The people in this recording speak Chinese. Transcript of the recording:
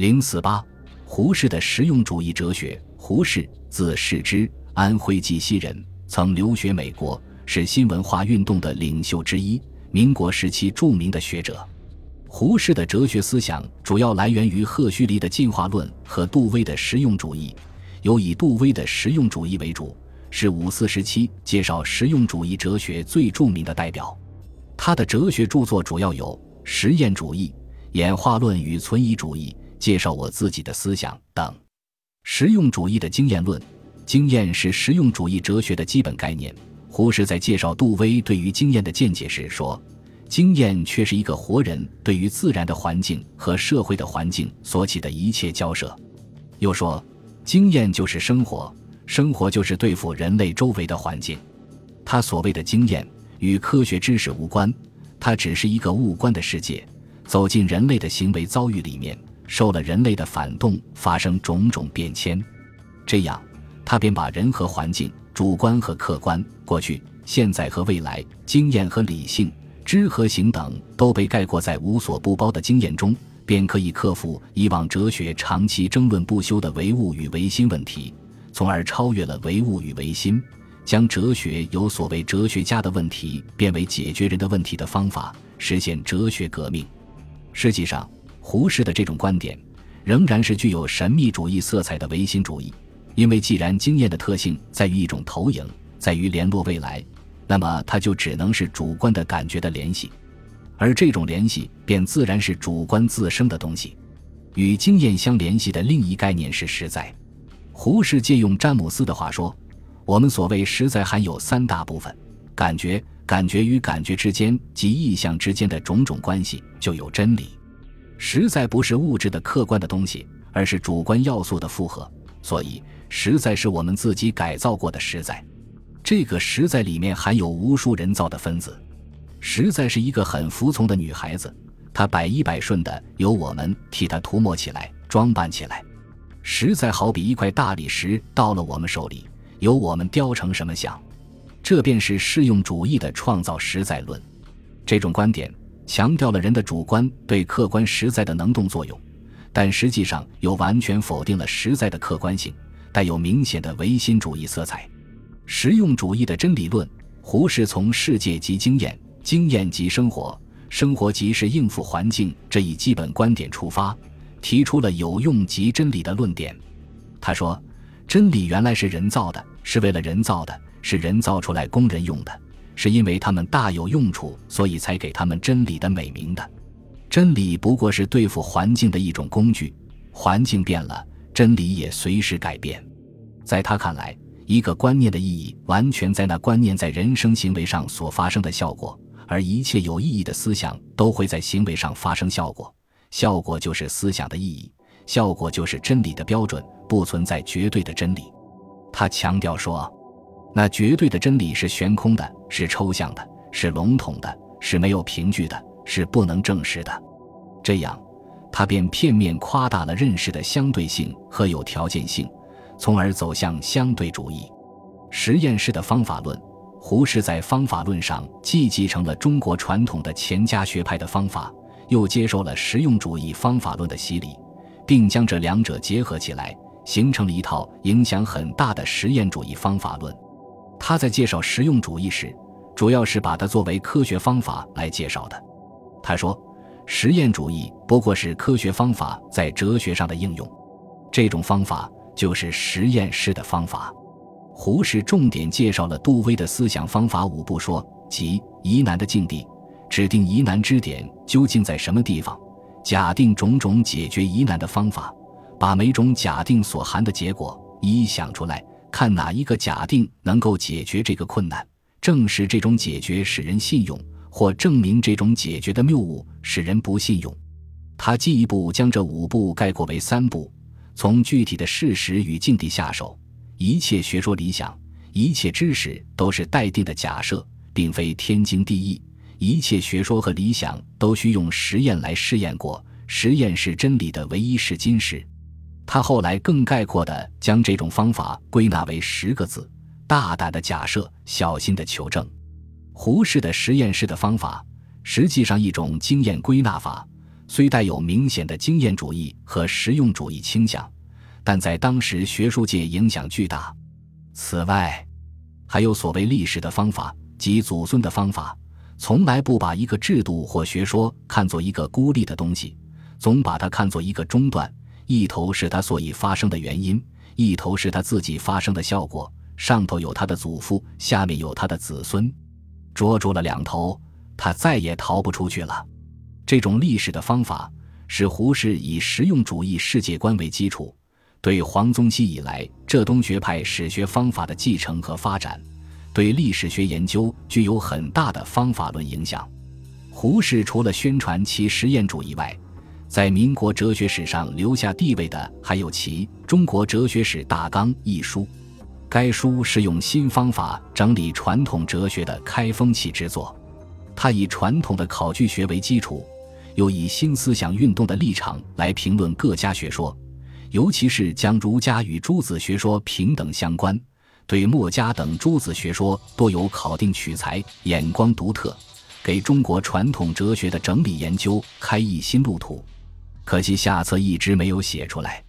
零四八，胡适的实用主义哲学。胡适，字适之，安徽绩溪人，曾留学美国，是新文化运动的领袖之一，民国时期著名的学者。胡适的哲学思想主要来源于赫胥黎的进化论和杜威的实用主义，尤以杜威的实用主义为主，是五四时期介绍实用主义哲学最著名的代表。他的哲学著作主要有实验主义、演化论与存疑主义。介绍我自己的思想等，实用主义的经验论，经验是实用主义哲学的基本概念。胡适在介绍杜威对于经验的见解时说：“经验却是一个活人对于自然的环境和社会的环境所起的一切交涉。”又说：“经验就是生活，生活就是对付人类周围的环境。”他所谓的经验与科学知识无关，它只是一个物观的世界，走进人类的行为遭遇里面。受了人类的反动，发生种种变迁，这样，他便把人和环境、主观和客观、过去、现在和未来、经验和理性、知和行等，都被概括在无所不包的经验中，便可以克服以往哲学长期争论不休的唯物与唯心问题，从而超越了唯物与唯心，将哲学由所谓哲学家的问题变为解决人的问题的方法，实现哲学革命。实际上。胡适的这种观点，仍然是具有神秘主义色彩的唯心主义，因为既然经验的特性在于一种投影，在于联络未来，那么它就只能是主观的感觉的联系，而这种联系便自然是主观自生的东西。与经验相联系的另一概念是实在。胡适借用詹姆斯的话说：“我们所谓实在含有三大部分：感觉、感觉与感觉之间及意象之间的种种关系，就有真理。”实在不是物质的客观的东西，而是主观要素的复合。所以，实在是我们自己改造过的实在。这个实在里面含有无数人造的分子。实在是一个很服从的女孩子，她百依百顺的，由我们替她涂抹起来、装扮起来。实在好比一块大理石到了我们手里，由我们雕成什么像。这便是适用主义的创造实在论。这种观点。强调了人的主观对客观实在的能动作用，但实际上又完全否定了实在的客观性，带有明显的唯心主义色彩。实用主义的真理论，胡适从世界即经验，经验即生活，生活即是应付环境这一基本观点出发，提出了有用即真理的论点。他说：“真理原来是人造的，是为了人造的，是人造出来供人用的。”是因为他们大有用处，所以才给他们真理的美名的。真理不过是对付环境的一种工具，环境变了，真理也随时改变。在他看来，一个观念的意义完全在那观念在人生行为上所发生的效果，而一切有意义的思想都会在行为上发生效果，效果就是思想的意义，效果就是真理的标准，不存在绝对的真理。他强调说。那绝对的真理是悬空的，是抽象的，是笼统的，是没有凭据的，是不能证实的。这样，他便片面夸大了认识的相对性和有条件性，从而走向相对主义。实验室的方法论，胡适在方法论上既继承了中国传统的钱家学派的方法，又接受了实用主义方法论的洗礼，并将这两者结合起来，形成了一套影响很大的实验主义方法论。他在介绍实用主义时，主要是把它作为科学方法来介绍的。他说，实验主义不过是科学方法在哲学上的应用，这种方法就是实验室的方法。胡适重点介绍了杜威的思想方法五步说，即疑难的境地，指定疑难之点究竟在什么地方，假定种种解决疑难的方法，把每种假定所含的结果一一想出来。看哪一个假定能够解决这个困难，证实这种解决使人信用，或证明这种解决的谬误使人不信用。他进一步将这五步概括为三步：从具体的事实与境地下手。一切学说理想，一切知识都是待定的假设，并非天经地义。一切学说和理想都需用实验来试验过，实验是真理的唯一试金石。他后来更概括地将这种方法归纳为十个字：大胆的假设，小心的求证。胡适的实验室的方法，实际上一种经验归纳法，虽带有明显的经验主义和实用主义倾向，但在当时学术界影响巨大。此外，还有所谓历史的方法及祖孙的方法，从来不把一个制度或学说看作一个孤立的东西，总把它看作一个中断，一头是他所以发生的原因，一头是他自己发生的效果，上头有他的祖父，下面有他的子孙，捉住了两头，他再也逃不出去了。这种历史的方法是胡适以实用主义世界观为基础，对黄宗羲以来浙东学派史学方法的继承和发展，对历史学研究具有很大的方法论影响。胡适除了宣传其实验主义外，在民国哲学史上留下地位的还有其《中国哲学史大纲》一书。该书是用新方法整理传统哲学的开风气之作，他以传统的考据学为基础。又以新思想运动的立场来评论各家学说，尤其是将儒家与诸子学说平等相关，对墨家等诸子学说多有考定取材，眼光独特，给中国传统哲学的整理研究开一新路途。可惜下册一直没有写出来。